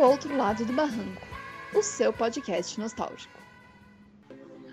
Outro Lado do Barranco, o seu podcast nostálgico.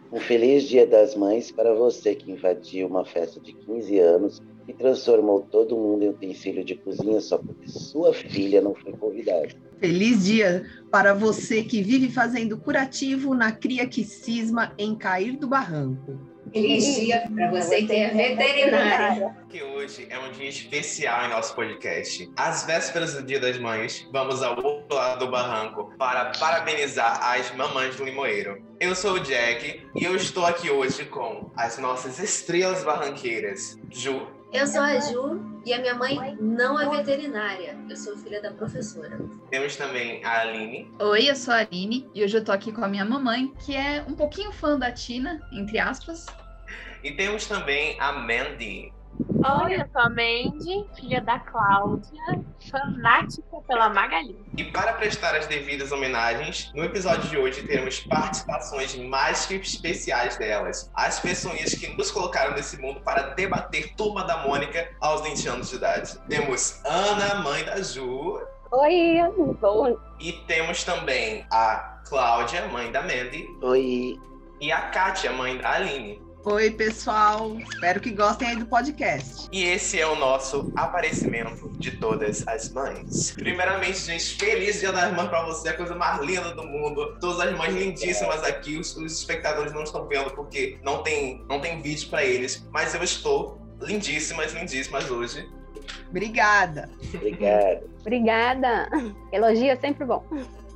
Um feliz Dia das Mães para você que invadiu uma festa de 15 anos e transformou todo mundo em utensílio de cozinha só porque sua filha não foi convidada. Feliz dia para você que vive fazendo curativo na cria que cisma em cair do barranco. Feliz dia para você que é veterinária. Que hoje é um dia especial em nosso podcast. Às vésperas do Dia das Mães, vamos ao outro lado do barranco para parabenizar as mamães do Limoeiro. Eu sou o Jack e eu estou aqui hoje com as nossas estrelas barranqueiras, Ju. Eu sou a Ju e a minha mãe não é veterinária. Eu sou filha da professora. Temos também a Aline. Oi, eu sou a Aline e hoje eu tô aqui com a minha mamãe, que é um pouquinho fã da Tina, entre aspas. E temos também a Mandy. Oi, eu sou a Mandy, filha da Cláudia, fanática pela Magali. E para prestar as devidas homenagens, no episódio de hoje teremos participações mais que especiais delas. As pessoas que nos colocaram nesse mundo para debater Turma da Mônica aos 20 anos de idade. Temos Ana, mãe da Ju. Oi, bom. E temos também a Cláudia, mãe da Mandy. Oi. E a Kátia, mãe da Aline. Oi, pessoal. Espero que gostem aí do podcast. E esse é o nosso aparecimento de todas as mães. Primeiramente, gente, feliz Dia das Mães pra você, a coisa mais linda do mundo. Todas as mães lindíssimas aqui. Os, os espectadores não estão vendo porque não tem, não tem vídeo para eles, mas eu estou lindíssimas, lindíssimas hoje. Obrigada. Obrigado. Obrigada. Elogio é sempre bom.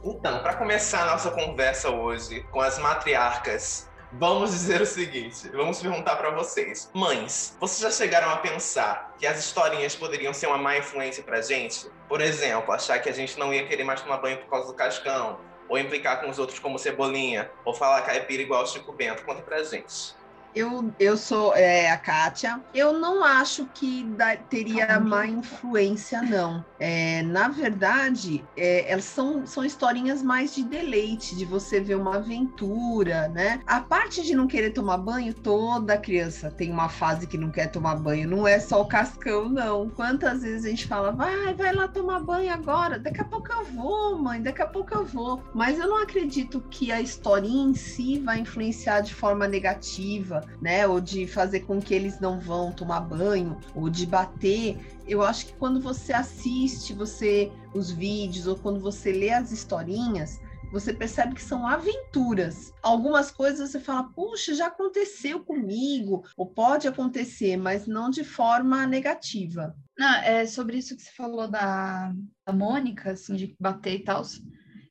Então, para começar a nossa conversa hoje com as matriarcas Vamos dizer o seguinte, vamos perguntar para vocês. Mães, vocês já chegaram a pensar que as historinhas poderiam ser uma má influência pra gente? Por exemplo, achar que a gente não ia querer mais tomar banho por causa do cascão, ou implicar com os outros como cebolinha, ou falar caipira igual o Chico Bento. Conta pra gente. Eu, eu sou é, a Kátia. Eu não acho que da, teria má influência, não. É, na verdade, é, elas são, são historinhas mais de deleite, de você ver uma aventura, né? A parte de não querer tomar banho, toda criança tem uma fase que não quer tomar banho. Não é só o cascão, não. Quantas vezes a gente fala, vai, vai lá tomar banho agora. Daqui a pouco eu vou, mãe, daqui a pouco eu vou. Mas eu não acredito que a historinha em si vai influenciar de forma negativa né? Ou de fazer com que eles não vão tomar banho, ou de bater. Eu acho que quando você assiste você os vídeos ou quando você lê as historinhas, você percebe que são aventuras. Algumas coisas você fala, puxa, já aconteceu comigo, ou pode acontecer, mas não de forma negativa. Não, é sobre isso que você falou da, da Mônica, assim, de bater e tal.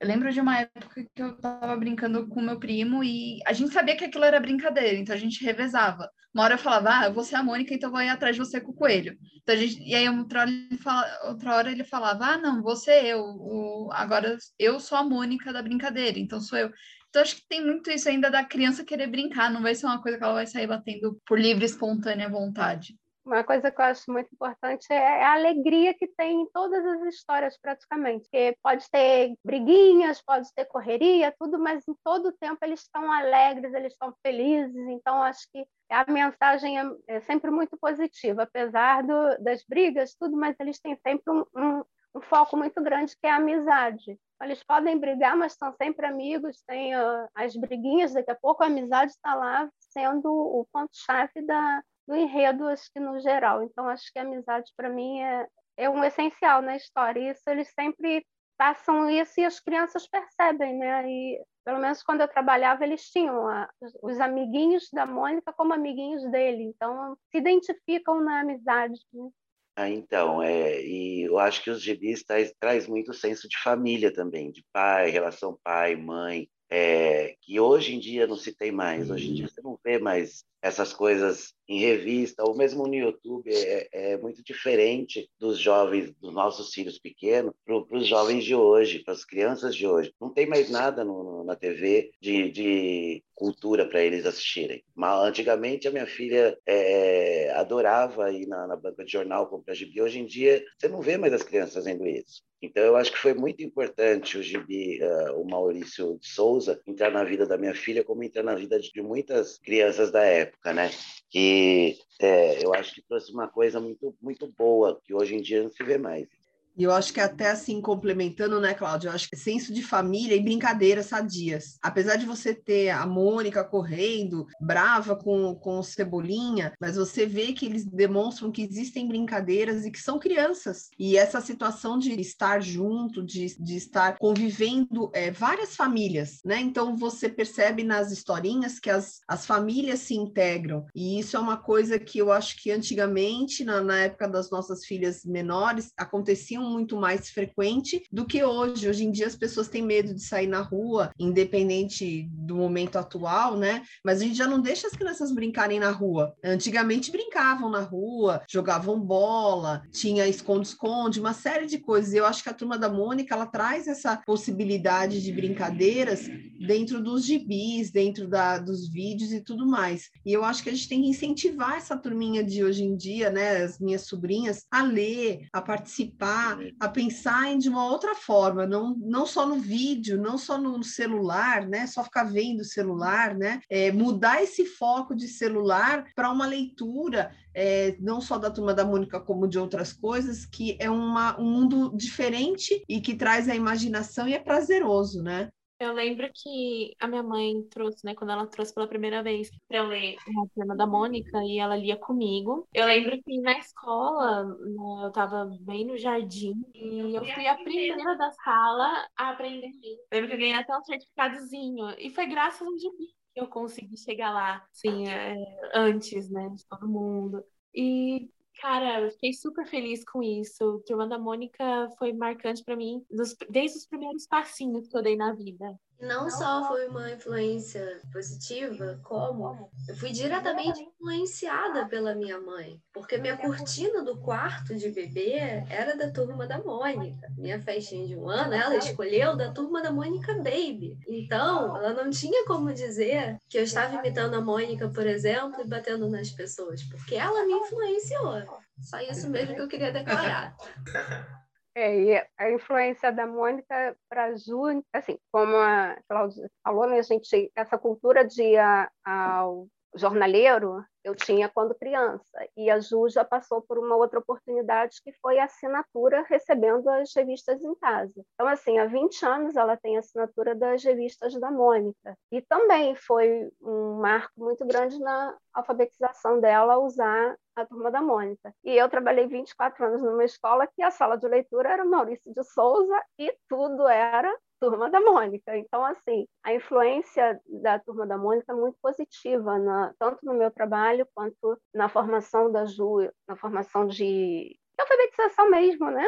Eu lembro de uma época que eu tava brincando com meu primo e a gente sabia que aquilo era brincadeira, então a gente revezava. Uma hora eu falava, ah, vou ser a Mônica, então eu vou ir atrás de você com o coelho. Então a gente, e aí outra hora ele, fala, outra hora ele falava, ah, não, você eu, o, agora eu sou a Mônica da brincadeira, então sou eu. Então acho que tem muito isso ainda da criança querer brincar, não vai ser uma coisa que ela vai sair batendo por livre, espontânea vontade. Uma coisa que eu acho muito importante é a alegria que tem em todas as histórias, praticamente. Porque pode ter briguinhas, pode ter correria, tudo, mas em todo o tempo eles estão alegres, eles estão felizes. Então, acho que a mensagem é, é sempre muito positiva, apesar do, das brigas, tudo, mas eles têm sempre um, um, um foco muito grande que é a amizade. Eles podem brigar, mas são sempre amigos, tem uh, as briguinhas, daqui a pouco a amizade está lá sendo o ponto-chave da, do enredo, acho que no geral. Então, acho que a amizade, para mim, é, é um essencial na história. Isso eles sempre passam isso e as crianças percebem, né? E, pelo menos quando eu trabalhava, eles tinham a, os amiguinhos da Mônica como amiguinhos dele. Então, se identificam na amizade. Né? Ah, então, é, e eu acho que os gibis traz, traz muito senso de família também, de pai, relação pai, mãe, é, que hoje em dia não se tem mais. Hoje em dia você não vê mais essas coisas em revista, ou mesmo no YouTube, é, é muito diferente dos jovens, dos nossos filhos pequenos, para os jovens de hoje, para as crianças de hoje. Não tem mais nada no, na TV de, de cultura para eles assistirem. Mas, antigamente, a minha filha é, adorava ir na, na, banca de jornal comprar gibi. Hoje em dia, você não vê mais as crianças fazendo isso. Então, eu acho que foi muito importante o Gibi, uh, o Maurício de Souza, entrar na vida da minha filha, como entrar na vida de muitas crianças da época, né? Que é, eu acho que trouxe uma coisa muito, muito boa, que hoje em dia não se vê mais. E eu acho que até assim, complementando, né, Cláudia? Eu acho que senso de família e brincadeiras sadias. Apesar de você ter a Mônica correndo, brava com, com o Cebolinha, mas você vê que eles demonstram que existem brincadeiras e que são crianças. E essa situação de estar junto, de, de estar convivendo é, várias famílias, né? Então você percebe nas historinhas que as, as famílias se integram. E isso é uma coisa que eu acho que antigamente, na, na época das nossas filhas menores, aconteciam muito mais frequente do que hoje. Hoje em dia as pessoas têm medo de sair na rua, independente do momento atual, né? Mas a gente já não deixa as crianças brincarem na rua. Antigamente brincavam na rua, jogavam bola, tinha esconde-esconde, uma série de coisas. Eu acho que a turma da Mônica ela traz essa possibilidade de brincadeiras dentro dos gibis, dentro da, dos vídeos e tudo mais. E eu acho que a gente tem que incentivar essa turminha de hoje em dia, né? As minhas sobrinhas, a ler, a participar, a pensar de uma outra forma, não, não só no vídeo, não só no celular, né? Só ficar vendo o celular, né? É, mudar esse foco de celular para uma leitura, é, não só da turma da Mônica, como de outras coisas, que é uma, um mundo diferente e que traz a imaginação e é prazeroso, né? Eu lembro que a minha mãe trouxe, né, quando ela trouxe pela primeira vez para eu ler a Turma da Mônica e ela lia comigo. Eu lembro que na escola, né, eu tava bem no jardim e eu fui a primeira da sala a aprender a lembro que eu ganhei até um certificadozinho e foi graças ao gibi que eu consegui chegar lá, assim, é, antes, né, de todo mundo. E Cara, eu fiquei super feliz com isso. Turma da Mônica foi marcante para mim dos, desde os primeiros passinhos que eu dei na vida. Não só foi uma influência positiva, como eu fui diretamente influenciada pela minha mãe, porque minha cortina do quarto de bebê era da turma da Mônica. Minha festinha de um ano, ela escolheu da turma da Mônica Baby. Então, ela não tinha como dizer que eu estava imitando a Mônica, por exemplo, e batendo nas pessoas, porque ela me influenciou. Só isso mesmo que eu queria declarar. É, e a influência da Mônica para Ju, assim, como a Cláudia falou, né, gente, essa cultura de ao jornaleiro eu tinha quando criança. E a Ju já passou por uma outra oportunidade que foi a assinatura recebendo as revistas em casa. Então, assim, há 20 anos ela tem a assinatura das revistas da Mônica. E também foi um marco muito grande na alfabetização dela usar a turma da Mônica. E eu trabalhei 24 anos numa escola que a sala de leitura era Maurício de Souza e tudo era Turma da Mônica. Então, assim, a influência da Turma da Mônica é muito positiva, na, tanto no meu trabalho quanto na formação da Ju, na formação de alfabetização mesmo, né?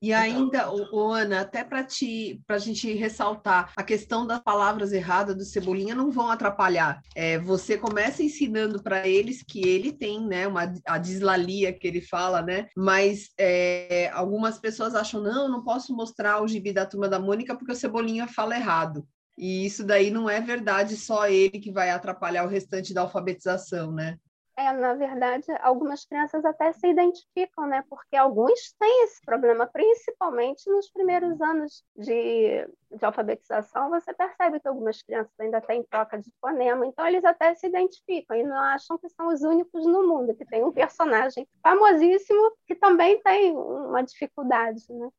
E ainda, o, Ana, até para te para a gente ressaltar a questão das palavras erradas do Cebolinha não vão atrapalhar. É, você começa ensinando para eles que ele tem, né, uma a dislalia que ele fala, né? Mas é, algumas pessoas acham não, não posso mostrar o gibi da turma da Mônica porque o Cebolinha fala errado. E isso daí não é verdade, só ele que vai atrapalhar o restante da alfabetização, né? É, na verdade, algumas crianças até se identificam, né? Porque alguns têm esse problema, principalmente nos primeiros anos de, de alfabetização. Você percebe que algumas crianças ainda têm troca de fonema, então eles até se identificam e não acham que são os únicos no mundo, que tem um personagem famosíssimo que também tem uma dificuldade, né?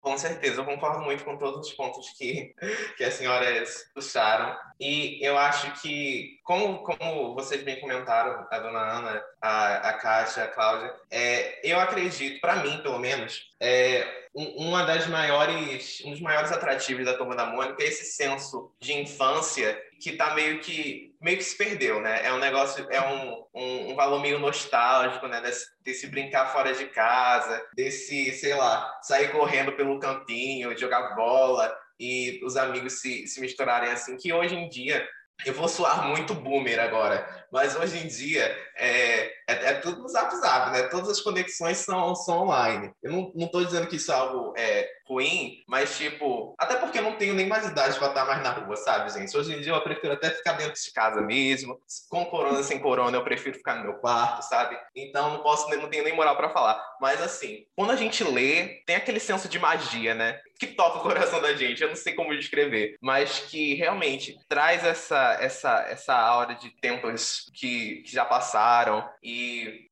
Com certeza, eu concordo muito com todos os pontos que, que as senhoras puxaram. E eu acho que, como, como vocês bem comentaram, a dona Ana, a, a Kátia, a Cláudia, é, eu acredito, para mim pelo menos, é, uma das maiores, um dos maiores atrativos da Turma da Mônica é esse senso de infância que tá meio que meio que se perdeu, né? É um negócio, é um, um, um valor meio nostálgico, né? Desse, desse, brincar fora de casa, desse, sei lá, sair correndo pelo campinho, jogar bola e os amigos se, se misturarem assim, que hoje em dia eu vou soar muito boomer agora, mas hoje em dia é, é, é, tudo no zap zap, né? Todas as conexões são, são online. Eu não estou dizendo que isso é algo é, ruim, mas tipo, até porque eu não tenho nem mais idade para estar mais na rua, sabe, gente? Hoje em dia eu prefiro até ficar dentro de casa mesmo, com corona, sem corona, eu prefiro ficar no meu quarto, sabe? Então não posso, não tenho nem moral para falar. Mas assim, quando a gente lê, tem aquele senso de magia, né? Que toca o coração da gente, eu não sei como descrever, mas que realmente traz essa essa essa aura de tempos que, que já passaram e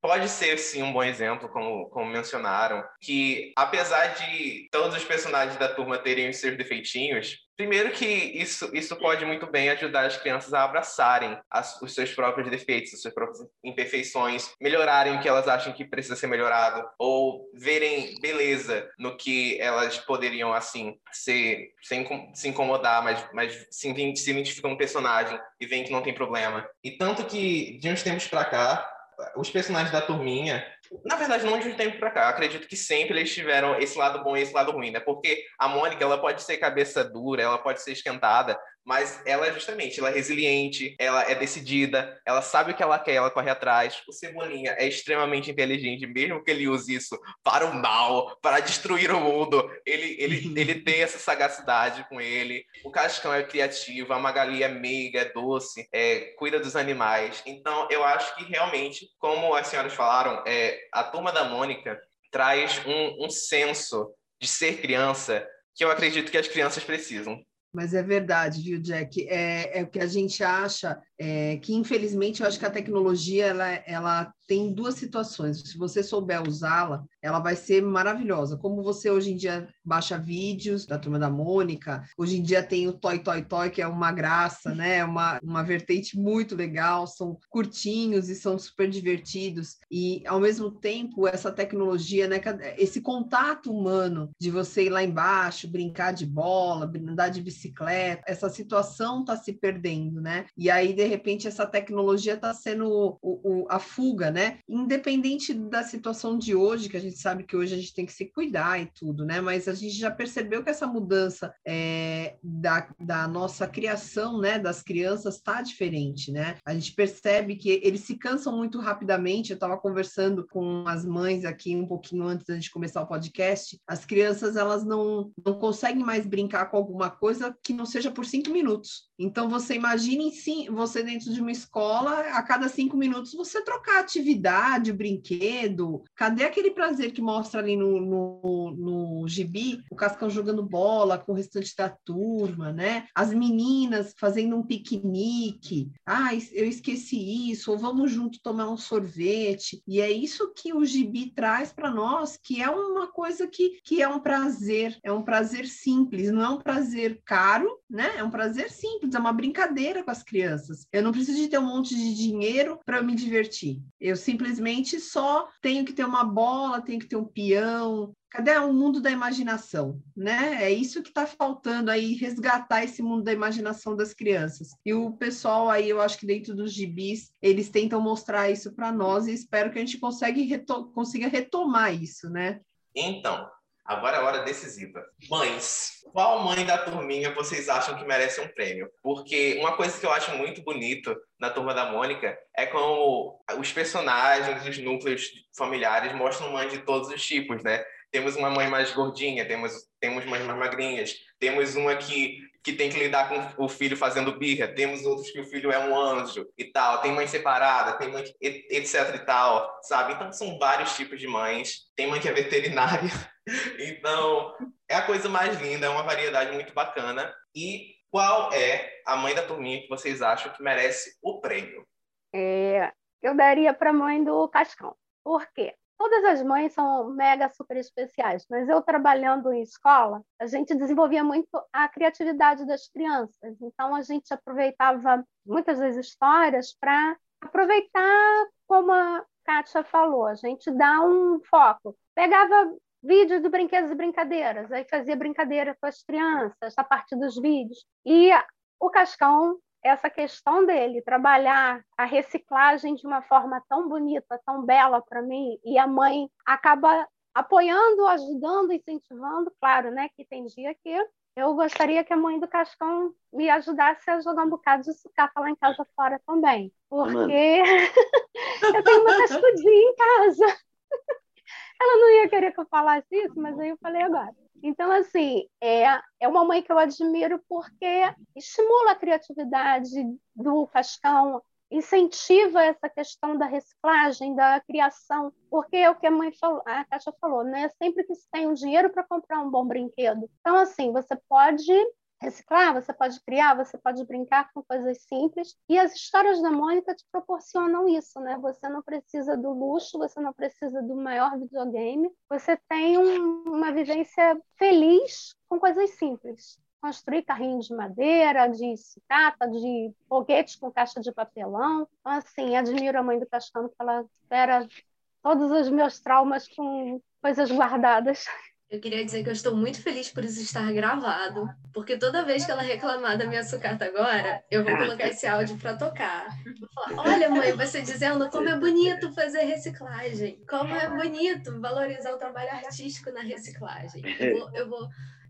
pode ser sim um bom exemplo, como, como mencionaram, que apesar de todos os personagens da turma terem os seus defeitinhos, Primeiro que isso, isso pode muito bem ajudar as crianças a abraçarem as, os seus próprios defeitos, as suas próprias imperfeições, melhorarem o que elas acham que precisa ser melhorado, ou verem beleza no que elas poderiam, assim, ser, sem se incomodar, mas, mas se, se identificam um personagem e veem que não tem problema. E tanto que, de uns tempos para cá, os personagens da turminha na verdade, não de um tempo para cá. Eu acredito que sempre eles tiveram esse lado bom e esse lado ruim, né? Porque a Mônica, ela pode ser cabeça dura, ela pode ser esquentada, mas ela justamente, ela é resiliente, ela é decidida, ela sabe o que ela quer, ela corre atrás. O Cebolinha é extremamente inteligente, mesmo que ele use isso para o mal, para destruir o mundo, ele, ele, ele tem essa sagacidade com ele. O Cascão é criativo, a Magali é meiga, é doce, é, cuida dos animais. Então, eu acho que realmente, como as senhoras falaram, é, a Turma da Mônica traz um, um senso de ser criança que eu acredito que as crianças precisam. Mas é verdade, viu, Jack? É, é o que a gente acha é, que, infelizmente, eu acho que a tecnologia ela, ela tem duas situações. Se você souber usá-la, ela vai ser maravilhosa. Como você hoje em dia baixa vídeos da Turma da Mônica, hoje em dia tem o Toy Toy Toy, que é uma graça, né? Uma, uma vertente muito legal, são curtinhos e são super divertidos. E, ao mesmo tempo, essa tecnologia, né? Esse contato humano de você ir lá embaixo, brincar de bola, andar de bicicleta, essa situação está se perdendo, né? E aí, de repente, essa tecnologia está sendo o, o, a fuga, né? Né? Independente da situação de hoje, que a gente sabe que hoje a gente tem que se cuidar e tudo, né? Mas a gente já percebeu que essa mudança é, da, da nossa criação, né? Das crianças está diferente, né? A gente percebe que eles se cansam muito rapidamente. Eu estava conversando com as mães aqui um pouquinho antes da gente começar o podcast. As crianças elas não, não conseguem mais brincar com alguma coisa que não seja por cinco minutos. Então você imagine sim, você dentro de uma escola, a cada cinco minutos você trocar atividade brinquedo? Cadê aquele prazer que mostra ali no, no, no gibi? O Cascão jogando bola com o restante da turma, né? As meninas fazendo um piquenique. Ah, eu esqueci isso. Ou vamos junto tomar um sorvete. E é isso que o gibi traz para nós, que é uma coisa que, que é um prazer. É um prazer simples, não é um prazer caro, né? É um prazer simples, é uma brincadeira com as crianças. Eu não preciso de ter um monte de dinheiro para me divertir. Eu simplesmente só tenho que ter uma bola, tenho que ter um peão. Cadê o mundo da imaginação, né? É isso que está faltando aí, resgatar esse mundo da imaginação das crianças. E o pessoal aí, eu acho que dentro dos gibis, eles tentam mostrar isso para nós e espero que a gente consiga retomar isso, né? Então, Agora é a hora decisiva. Mães, qual mãe da turminha vocês acham que merece um prêmio? Porque uma coisa que eu acho muito bonito na Turma da Mônica é como os personagens, os núcleos familiares mostram mães de todos os tipos, né? Temos uma mãe mais gordinha, temos, temos mães mais magrinhas, temos uma que, que tem que lidar com o filho fazendo birra, temos outros que o filho é um anjo e tal, tem mãe separada, tem mãe etc e tal, sabe? Então são vários tipos de mães. Tem mãe que é veterinária, Então, é a coisa mais linda, é uma variedade muito bacana. E qual é a mãe da turminha que vocês acham que merece o prêmio? É, eu daria para a mãe do Cascão. Por quê? Todas as mães são mega super especiais, mas eu trabalhando em escola, a gente desenvolvia muito a criatividade das crianças. Então a gente aproveitava muitas das histórias para aproveitar como a Kátia falou, a gente dá um foco. Pegava vídeos do Brinquedos e Brincadeiras, aí fazia brincadeira com as crianças a partir dos vídeos. E o Cascão, essa questão dele, trabalhar a reciclagem de uma forma tão bonita, tão bela para mim, e a mãe acaba apoiando, ajudando, incentivando, claro, né, que tem dia que eu gostaria que a mãe do Cascão me ajudasse a jogar um bocado de sucata lá em casa fora também, porque eu tenho uma cascudinha em casa. Ela não ia querer que eu falasse isso, mas aí eu falei agora. Então, assim, é, é uma mãe que eu admiro porque estimula a criatividade do Cascão, incentiva essa questão da reciclagem, da criação, porque é o que a mãe falou, a Kátia falou, né? Sempre que se tem um dinheiro para comprar um bom brinquedo. Então, assim, você pode reciclar, você pode criar, você pode brincar com coisas simples. E as histórias da Mônica te proporcionam isso, né? Você não precisa do luxo, você não precisa do maior videogame, você tem um, uma vivência feliz com coisas simples. Construir carrinhos de madeira, de sucata, de foguetes com caixa de papelão. Então, assim, admiro a mãe do Cascano, que ela espera todos os meus traumas com coisas guardadas. Eu queria dizer que eu estou muito feliz por isso estar gravado, porque toda vez que ela reclamar da minha sucata agora, eu vou colocar esse áudio para tocar. Vou falar, olha, mãe, você dizendo como é bonito fazer reciclagem, como é bonito valorizar o trabalho artístico na reciclagem. Eu vou, eu vou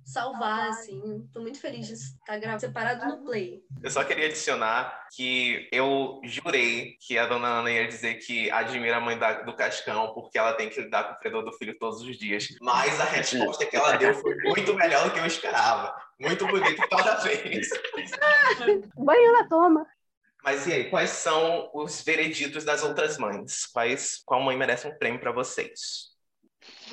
salvar, assim. Tô muito feliz de estar gravado separado no Play. Eu só queria adicionar que eu jurei que a dona Ana ia dizer que admira a mãe da, do Cascão porque ela tem que lidar com o fedor do filho todos os dias. Mas a resposta que ela deu foi muito melhor do que eu esperava. Muito bonito toda vez. Banho na toma. Mas e aí, quais são os vereditos das outras mães? Quais, qual mãe merece um prêmio para vocês?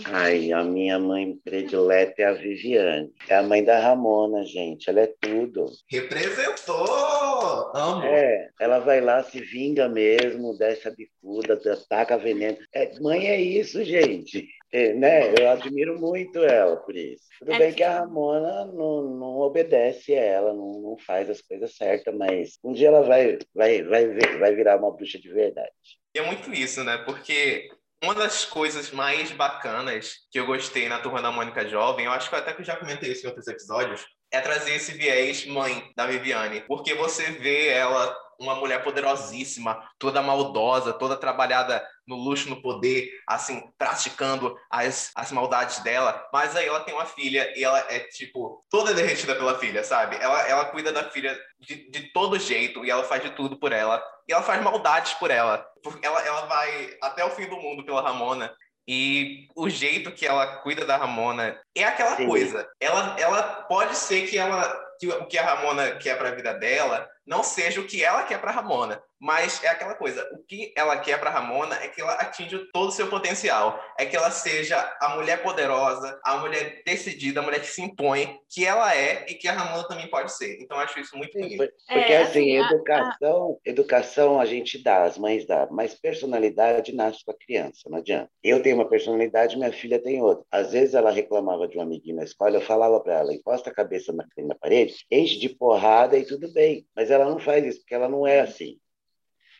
Ai, a minha mãe predileta é a Viviane. É a mãe da Ramona, gente. Ela é tudo. Representou! Amo! É, ela vai lá, se vinga mesmo, desce a bicuda, ataca veneno. É, mãe é isso, gente. É, né? Eu admiro muito ela por isso. Tudo É bem que- que a Ramona não, não obedece ela, não, não faz as coisas certas, mas um dia ela vai, vai, vai, vai virar uma bruxa de verdade. E é muito isso, né? Porque uma das coisas mais bacanas que eu gostei na Turma da Mônica Jovem, eu acho que até que eu já comentei isso em outros episódios, é trazer esse viés mãe da Viviane. Porque você vê ela uma mulher poderosíssima, toda maldosa, toda trabalhada no luxo, no poder, assim, praticando as, as maldades dela. Mas aí ela tem uma filha e ela é, tipo, toda derretida pela filha, sabe? Ela, ela cuida da filha de, de todo jeito e ela faz de tudo por ela. E ela faz maldades por ela. Porque ela, ela vai até o fim do mundo pela Ramona. E o jeito que ela cuida da Ramona é aquela Sim. coisa. Ela, ela pode ser que ela que o que a Ramona quer para a vida dela não seja o que ela quer para Ramona, mas é aquela coisa. O que ela quer para Ramona é que ela atinja todo o seu potencial, é que ela seja a mulher poderosa, a mulher decidida, a mulher que se impõe, que ela é e que a Ramona também pode ser. Então eu acho isso muito bonito. Por- Porque É, assim, assim, a- educação, educação a gente dá, as mães dá, mas personalidade nasce com a criança, não adianta. Eu tenho uma personalidade, minha filha tem outra. Às vezes ela reclamava de um amiguinho na escola, eu falava para ela, encosta a cabeça na, na parede, enche de porrada e tudo bem. Mas ela não faz isso, porque ela não é assim.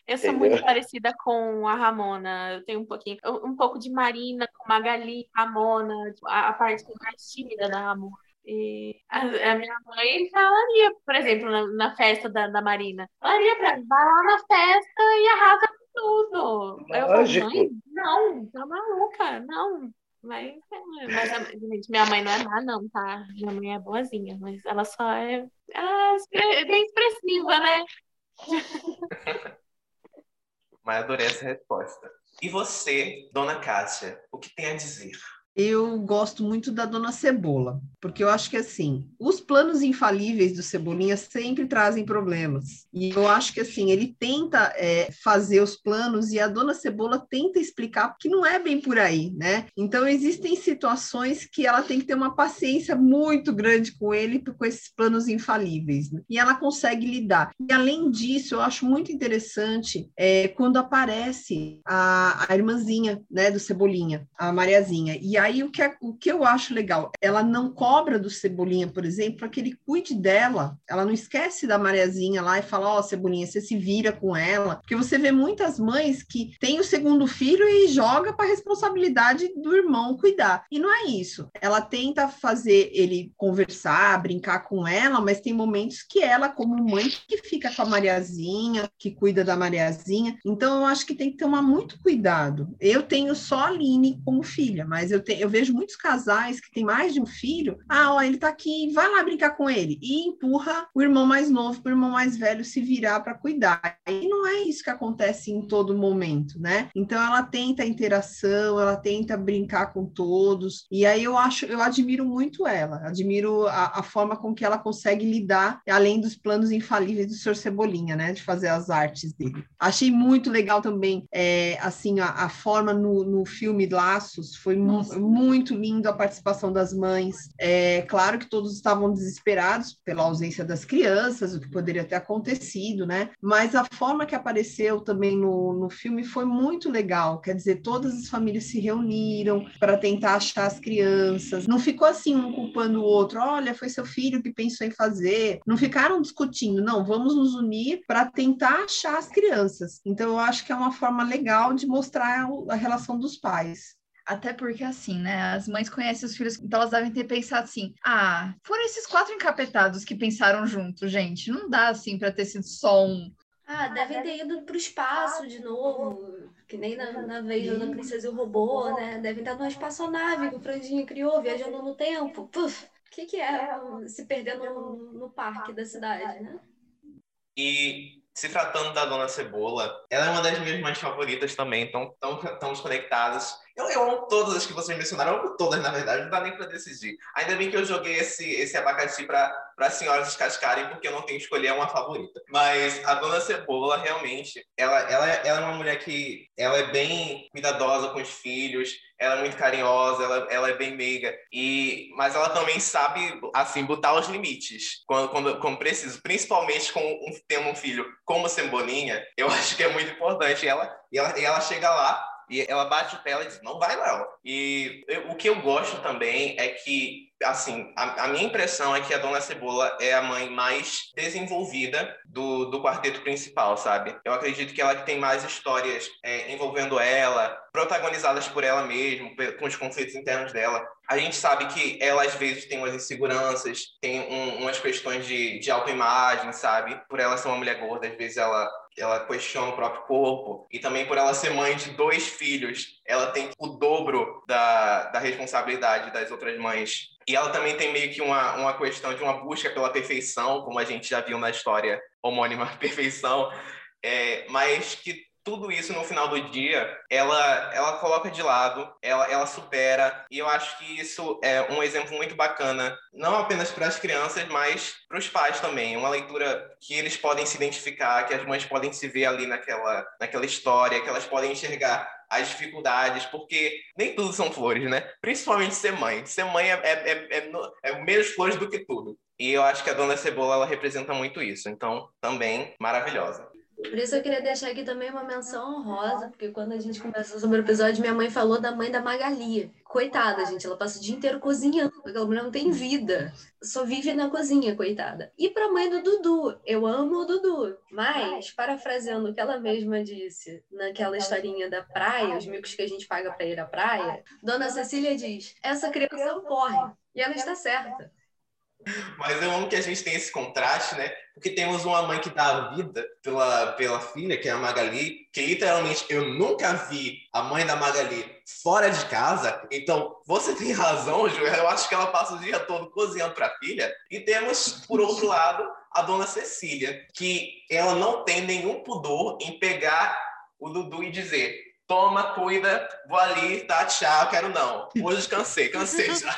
Eu sou Entendeu? muito parecida com a Ramona. Eu tenho um pouquinho, um pouco de Marina, Magali, Ramona, a, a parte mais tímida da Ramona. E a, a minha mãe falaria, por exemplo, na, na festa da, da Marina, falaria pra mim, vai lá na festa e arrasa com tudo. Aí eu falo, Lógico. mãe, não, tá maluca, não. Mas, mas a- gente, minha mãe não é má, não, tá? Minha mãe é boazinha, mas ela só é, é expre- bem expressiva, né? Mas adorei essa resposta. E você, dona Cássia, o que tem a dizer? Eu gosto muito da Dona Cebola, porque eu acho que assim, os planos infalíveis do Cebolinha sempre trazem problemas. E eu acho que assim, ele tenta é, fazer os planos e a Dona Cebola tenta explicar que não é bem por aí, né? Então existem situações que ela tem que ter uma paciência muito grande com ele, com esses planos infalíveis, né? e ela consegue lidar. E além disso, eu acho muito interessante é, quando aparece a, a irmãzinha, né, do Cebolinha, a Mariazinha. E aí o que, é- o que eu acho legal, ela não cobra do Cebolinha, por exemplo, para que ele cuide dela. Ela não esquece da Mariazinha lá e fala, ó, Cebolinha, você se vira com ela. Porque você vê muitas mães que têm o segundo filho e joga para a responsabilidade do irmão cuidar. E não é isso. Ela tenta fazer ele conversar, brincar com ela, mas tem momentos que ela, como mãe, que fica com a Mariazinha, que cuida da Mariazinha. Então, eu acho que tem que tomar muito cuidado. Eu tenho só a Aline como filha, mas eu, te, tem, eu vejo muitos casais que têm mais de um filho. Ah, ó, ele tá aqui, vai lá brincar com ele. E empurra o irmão mais novo para o irmão mais velho se virar para cuidar. E não é isso que acontece em todo momento, né? Então ela tenta a interação, ela tenta brincar com todos. E aí eu acho, eu admiro muito ela, admiro a, a forma com que ela consegue lidar, além dos planos infalíveis do Sr. Cebolinha, né? De fazer as artes dele. Achei muito legal também, é, assim, a, a forma no, no filme Laços, foi mu muito lindo a participação das mães. É claro que todos estavam desesperados pela ausência das crianças, o que poderia ter acontecido, né? Mas a forma que apareceu também no, no filme foi muito legal. Quer dizer, todas as famílias se reuniram para tentar achar as crianças. Não ficou assim um culpando o outro. Olha, foi seu filho que pensou em fazer. Não ficaram discutindo. Não, vamos nos unir para tentar achar as crianças. Então, eu acho que é uma forma legal de mostrar a relação dos pais. Até porque, assim, né? As mães conhecem os filhos, então elas devem ter pensado assim: ah, foram esses quatro encapetados que pensaram juntos, gente. Não dá, assim, para ter sido só um. Ah, devem ter ido para o espaço de novo, que nem na, na vez da Princesa e o Robô, né? Devem estar numa espaçonave que o Franjinho criou, viajando no tempo. Puf, o que, que é se perder no, no parque da cidade, né? E se tratando da Dona Cebola, ela é uma das minhas mães favoritas também, então estamos conectadas. Eu, eu amo todas as que vocês mencionaram, eu amo todas, na verdade, não dá nem para decidir. Ainda bem que eu joguei esse, esse abacaxi para as senhoras descascarem, porque eu não tenho que escolher uma favorita. Mas a Dona Cebola, realmente, ela, ela, ela é uma mulher que ela é bem cuidadosa com os filhos, ela é muito carinhosa, ela, ela é bem meiga, e, mas ela também sabe, assim, botar os limites quando, quando, quando preciso, principalmente com um, tendo um filho como Cebolinha, eu acho que é muito importante. Ela, e ela, e ela chega lá e ela bate o pé e diz, não vai, Léo. E eu, o que eu gosto também é que, assim, a, a, minha impressão é que a Dona Cebola é a mãe mais desenvolvida do, do quarteto principal, sabe? Eu acredito que ela tem mais histórias é, envolvendo ela, protagonizadas por ela mesma, com os conflitos internos dela. A gente sabe que ela, às vezes, tem umas inseguranças, tem um, umas questões de, de autoimagem, sabe? Por ela ser uma mulher gorda, às vezes ela ela questiona o próprio corpo e também por ela ser mãe de dois filhos, ela tem o dobro da, da responsabilidade das outras mães. E ela também tem meio que uma, uma questão de uma busca pela perfeição, como a gente já viu na história homônima Perfeição, é, mas que tudo isso no final do dia ela ela coloca de lado ela ela supera e eu acho que isso é um exemplo muito bacana não apenas para as crianças mas para os pais também uma leitura que eles podem se identificar que as mães podem se ver ali naquela naquela história que elas podem enxergar as dificuldades, porque nem tudo são flores, né? Principalmente ser mãe. Ser mãe é, é, é, é, é menos flores do que tudo. E eu acho que a Dona Cebola ela representa muito isso. Então, também maravilhosa. Por isso eu queria deixar aqui também uma menção honrosa, porque quando a gente conversou sobre o episódio, minha mãe falou da mãe da Magali. Coitada, gente, ela passa o dia inteiro cozinhando, aquela mulher não tem vida, só vive na cozinha, coitada. E pra mãe do Dudu, eu amo o Dudu, mas, parafraseando o que ela mesma disse naquela historinha da praia, os micos que a gente paga para ir à praia, Dona Cecília diz: essa criança corre, e ela está certa. Mas eu amo que a gente tem esse contraste, né? Porque temos uma mãe que dá a vida pela, pela filha, que é a Magali, que literalmente eu nunca vi a mãe da Magali fora de casa. Então, você tem razão, Ju. Eu acho que ela passa o dia todo cozinhando para a filha. E temos, por outro lado, a dona Cecília, que ela não tem nenhum pudor em pegar o Dudu e dizer: toma, cuida, vou ali, tá, tchau, quero não. Hoje cansei, cansei já.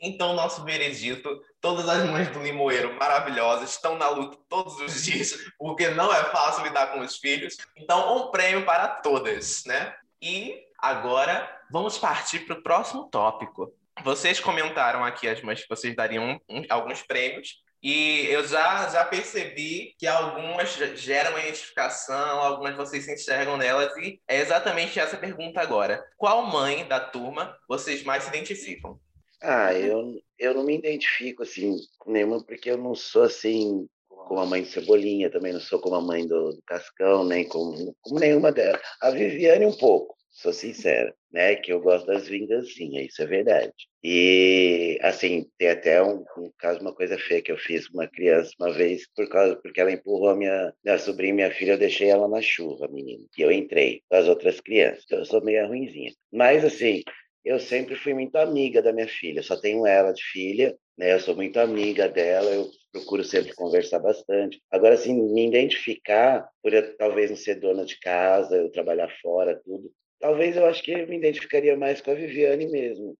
Então, nosso veredito, todas as mães do Limoeiro maravilhosas estão na luta todos os dias, porque não é fácil lidar com os filhos. Então, um prêmio para todas, né? E agora vamos partir para o próximo tópico. Vocês comentaram aqui as mães que vocês dariam um, alguns prêmios. E eu já, já percebi que algumas geram identificação, algumas vocês se enxergam nelas, e é exatamente essa pergunta agora. Qual mãe da turma vocês mais se identificam? Ah, eu, eu não me identifico assim com nenhuma, porque eu não sou assim como a mãe de Cebolinha, também não sou como a mãe do, do Cascão, nem como, como nenhuma delas. A Viviane um pouco, sou sincera, né? Que eu gosto das vingancinhas, isso é verdade. E, assim, tem até um, um caso, uma coisa feia que eu fiz uma criança uma vez, por causa, porque ela empurrou a minha, minha sobrinha minha filha, eu deixei ela na chuva, menina. E eu entrei com as outras crianças, então eu sou meio ruinzinha. Mas, assim, eu sempre fui muito amiga da minha filha. Só tenho ela de filha, né? Eu sou muito amiga dela, eu procuro sempre conversar bastante. Agora, assim, me identificar, por eu talvez não ser dona de casa, eu trabalhar fora, tudo. Talvez eu acho que eu me identificaria mais com a Viviane mesmo.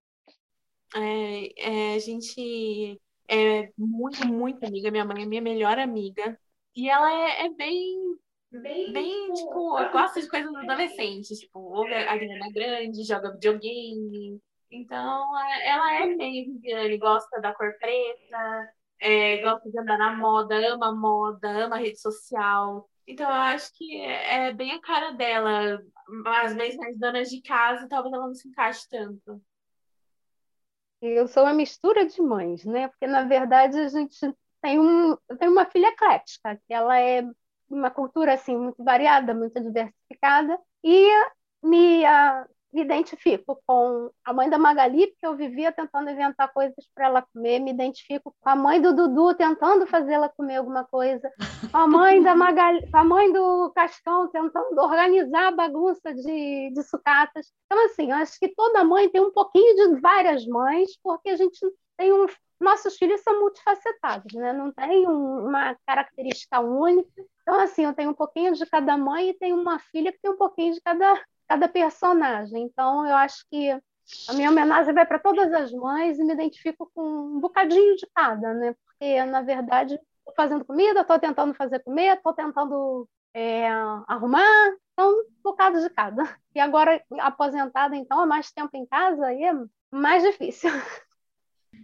É, é, a gente é muito, muito amiga. Minha mãe é minha melhor amiga. E ela é, é bem, bem, bem, tipo, gosta de coisas adolescentes. Tipo, ouve a Ariana Grande, joga videogame. Então, é, ela é meio Viviane, gosta da cor preta, é, gosta de andar na moda, ama a moda, ama a rede social. Então, eu acho que é, é bem a cara dela. Às vezes, as donas de casa, talvez ela não se encaixe tanto. Eu sou uma mistura de mães, né? Porque, na verdade, a gente tem um... Eu tenho uma filha eclética, que ela é uma cultura, assim, muito variada, muito diversificada. E me, me identifico com a mãe da Magali, porque eu vivia tentando inventar coisas para ela comer, me identifico com a mãe do Dudu tentando fazê-la comer alguma coisa, com a mãe da Magali, com a mãe do Cascão tentando organizar a bagunça de, de sucatas. Então, assim, eu acho que toda mãe tem um pouquinho de várias mães, porque a gente tem um. Nossos filhos são multifacetados, né? não tem um, uma característica única. Então, assim, eu tenho um pouquinho de cada mãe e tenho uma filha que tem um pouquinho de cada cada personagem. Então, eu acho que a minha homenagem vai para todas as mães e me identifico com um bocadinho de cada, né? Porque, na verdade, estou fazendo comida, estou tentando fazer comer, estou tentando é, arrumar, então, um bocado de cada. E agora, aposentada, então, há mais tempo em casa, aí é mais difícil.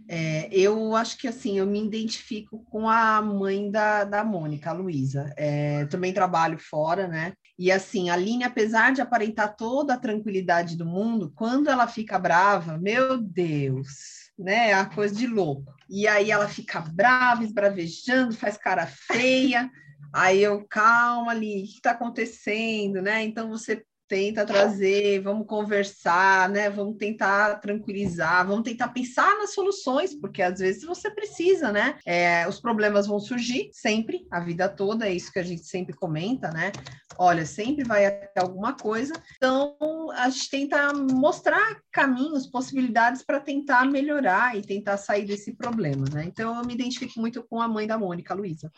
É, eu acho que assim, eu me identifico com a mãe da, da Mônica, a Luísa. É, também trabalho fora, né? E assim, a Aline, apesar de aparentar toda a tranquilidade do mundo, quando ela fica brava, meu Deus, né? É a coisa de louco. E aí ela fica brava, esbravejando, faz cara feia. Aí eu, calma ali, o que está acontecendo, né? Então você tenta trazer, vamos conversar, né? Vamos tentar tranquilizar, vamos tentar pensar nas soluções, porque às vezes você precisa, né? É, os problemas vão surgir sempre, a vida toda, é isso que a gente sempre comenta, né? Olha, sempre vai ter alguma coisa. Então, a gente tenta mostrar caminhos, possibilidades para tentar melhorar e tentar sair desse problema, né? Então, eu me identifico muito com a mãe da Mônica, Luísa.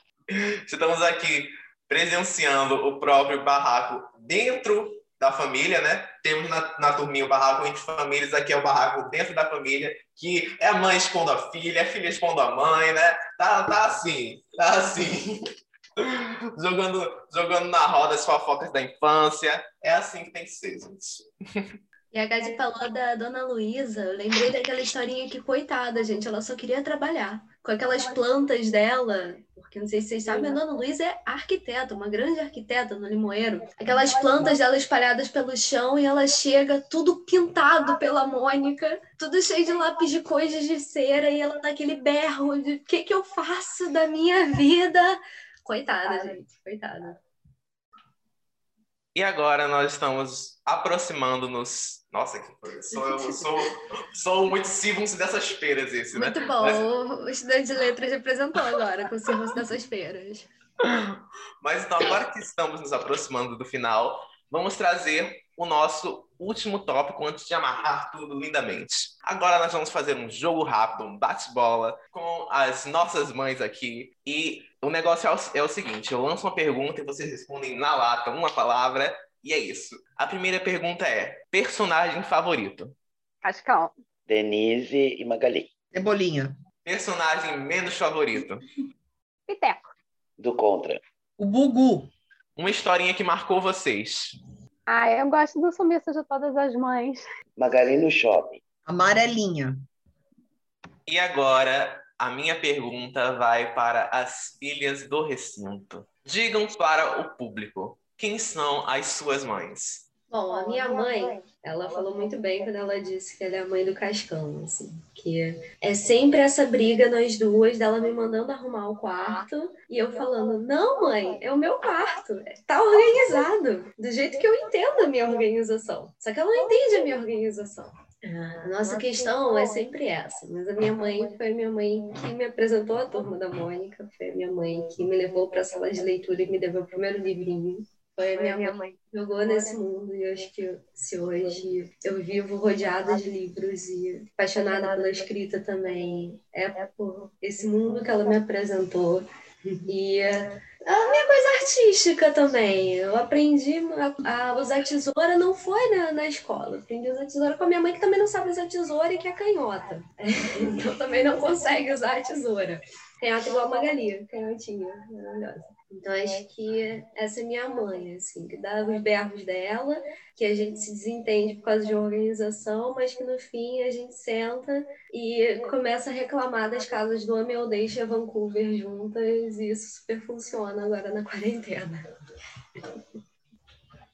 Estamos aqui presenciando o próprio barraco dentro da família, né? Temos na, na turminha o barraco entre famílias, aqui é o barraco dentro da família, que é a mãe expondo a filha, a filha expondo a mãe, né? Tá, tá assim, tá assim. jogando, jogando na roda as fofocas da infância. É assim que tem que ser, gente. E a Gadi falou da Dona Luísa, eu lembrei daquela historinha que, coitada, gente, ela só queria trabalhar. Com aquelas plantas dela, porque não sei se vocês sabem, a Dona Luísa é arquiteta, uma grande arquiteta no Limoeiro. Aquelas plantas dela espalhadas pelo chão e ela chega tudo pintado pela Mônica, tudo cheio de lápis de coisas de cera e ela naquele berro de o que, que eu faço da minha vida? Coitada, gente, coitada. E agora nós estamos aproximando-nos. Nossa, que coisa. Sou, eu sou, sou muito Silvus dessas feiras, esse, né? Muito bom. Mas... O estudante de letras representou agora com o dessas feiras. Mas então, agora que estamos nos aproximando do final, vamos trazer o nosso último tópico antes de amarrar tudo lindamente. Agora nós vamos fazer um jogo rápido, um bate-bola com as nossas mães aqui. E o negócio é o, é o seguinte: eu lanço uma pergunta e vocês respondem na lata uma palavra, e é isso. A primeira pergunta é: personagem favorito? Cascão. Denise e Magali. Cebolinha. Personagem menos favorito? Piteco. Do Contra. O Bugu. Uma historinha que marcou vocês. Ah, eu gosto do sumiço de todas as mães. Magali no shopping. Amarelinha. E agora, a minha pergunta vai para as filhas do recinto. Digam para o público, quem são as suas mães? Bom, a minha mãe, ela falou muito bem quando ela disse que ela é a mãe do Cascão, assim, que é sempre essa briga nós duas, dela me mandando arrumar o quarto e eu falando: "Não, mãe, é o meu quarto, tá organizado, do jeito que eu entendo a minha organização". Só que ela não entende a minha organização. A nossa questão é sempre essa, mas a minha mãe foi a minha mãe que me apresentou a turma da Mônica, foi a minha mãe que me levou para a sala de leitura e me deu o primeiro livrinho Foi a minha mãe que jogou nesse mundo e acho que se hoje eu vivo rodeada de livros e apaixonada pela escrita também, é por esse mundo que ela me apresentou. E a minha coisa artística também. Eu aprendi a, a usar tesoura, não foi na, na escola. Aprendi a usar tesoura com a minha mãe, que também não sabe usar tesoura e que é canhota. Então também não consegue usar a tesoura. Canhota igual a Magali, canhotinha, maravilhosa. Então, acho que essa é minha mãe, assim, que dá os berros dela, que a gente se desentende por causa de organização, mas que no fim a gente senta e começa a reclamar das casas do Homem Deixa Vancouver juntas, e isso super funciona agora na quarentena.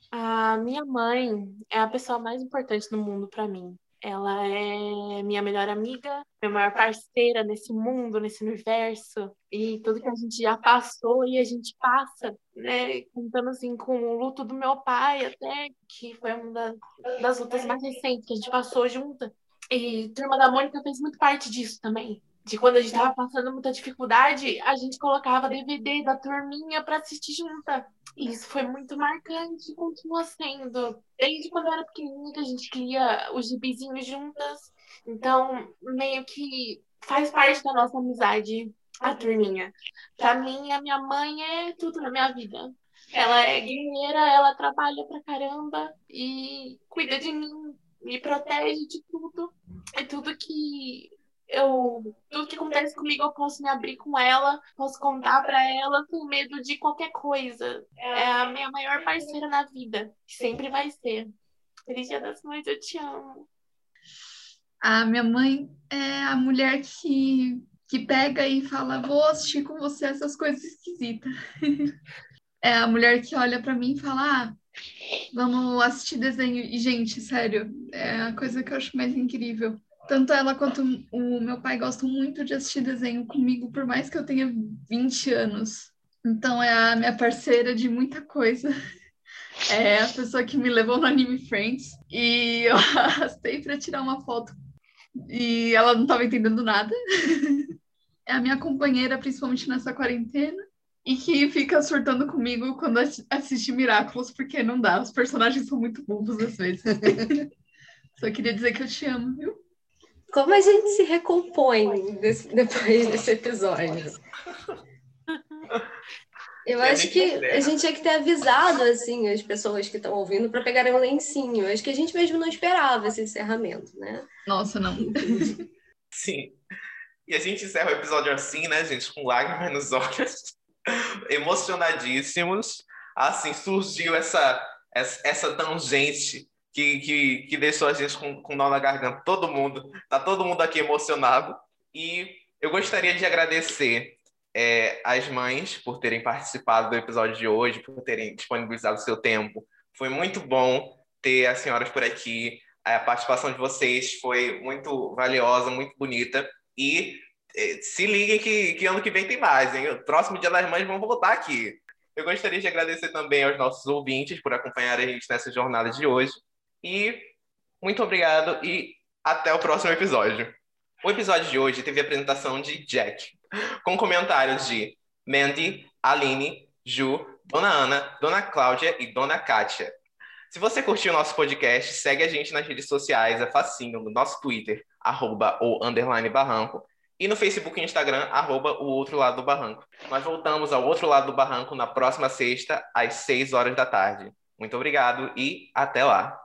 A minha mãe é a pessoa mais importante no mundo para mim. Ela é minha melhor amiga, minha maior parceira nesse mundo, nesse universo. E tudo que a gente já passou e a gente passa, né? Contando assim com o luto do meu pai, até que foi uma das, lutas mais recentes que a gente passou junta. E Turma da Mônica fez muito parte disso também. De quando a gente estava passando muita dificuldade, a gente colocava DVD da turminha para assistir junta. Isso foi muito marcante e continua sendo. Desde quando eu era pequenininha que a gente cria os gibizinhos juntas. Então, meio que faz parte da nossa amizade a turminha. Pra mim, a minha mãe é tudo na minha vida. Ela é guerreira, ela trabalha pra caramba e cuida de mim, me protege de tudo. É tudo que eu tudo que acontece comigo eu posso me abrir com ela, posso contar para ela com medo de qualquer coisa. É a minha maior parceira na vida, sempre vai ser. Feliz Dia das Mães, eu te amo. A minha mãe é a mulher que, que pega e fala: Vou assistir com você essas coisas esquisitas. é a mulher que olha para mim e fala: ah, Vamos assistir desenho. E, gente, sério, é a coisa que eu acho mais incrível. Tanto ela quanto o meu pai gostam muito de assistir desenho comigo, por mais que eu tenha 20 anos. Então é a minha parceira de muita coisa. É a pessoa que me levou no Anime Friends e eu arrastei para tirar uma foto e ela não estava entendendo nada. É a minha companheira, principalmente nessa quarentena, e que fica surtando comigo quando assiste Miraculous, porque não dá, os personagens são muito bobos às vezes. Só queria dizer que eu te amo, viu? Como a gente se recompõe desse, depois desse episódio? Eu acho que a gente tinha que ter avisado assim as pessoas que estão ouvindo para pegarem um lencinho. Acho que a gente mesmo não esperava esse encerramento, né? Nossa, não. Sim. E a gente encerra o episódio assim, né, gente, com lágrimas nos olhos, emocionadíssimos. Assim surgiu essa essa, essa tangente que, que, que deixou a gente com, com nó na garganta. Todo mundo, tá todo mundo aqui emocionado. E eu gostaria de agradecer é, as mães por terem participado do episódio de hoje, por terem disponibilizado o seu tempo. Foi muito bom ter as senhoras por aqui. A participação de vocês foi muito valiosa, muito bonita. E é, se liguem que, que ano que vem tem mais, hein? O próximo Dia das Mães vão voltar aqui. Eu gostaria de agradecer também aos nossos ouvintes por acompanhar a gente nessa jornada de hoje. E muito obrigado e até o próximo episódio. O episódio de hoje teve a apresentação de Jack, com comentários de Mandy, Aline, Ju, Dona Ana, Dona Cláudia e Dona Kátia. Se você curtiu o nosso podcast, segue a gente nas redes sociais, é facinho, no nosso Twitter, arroba ou underline barranco, e no Facebook e Instagram, arroba o outro lado do barranco. Nós voltamos ao outro lado do barranco na próxima sexta, às 6 horas da tarde. Muito obrigado e até lá!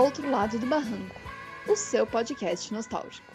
Outro Lado do Barranco, o seu podcast nostálgico.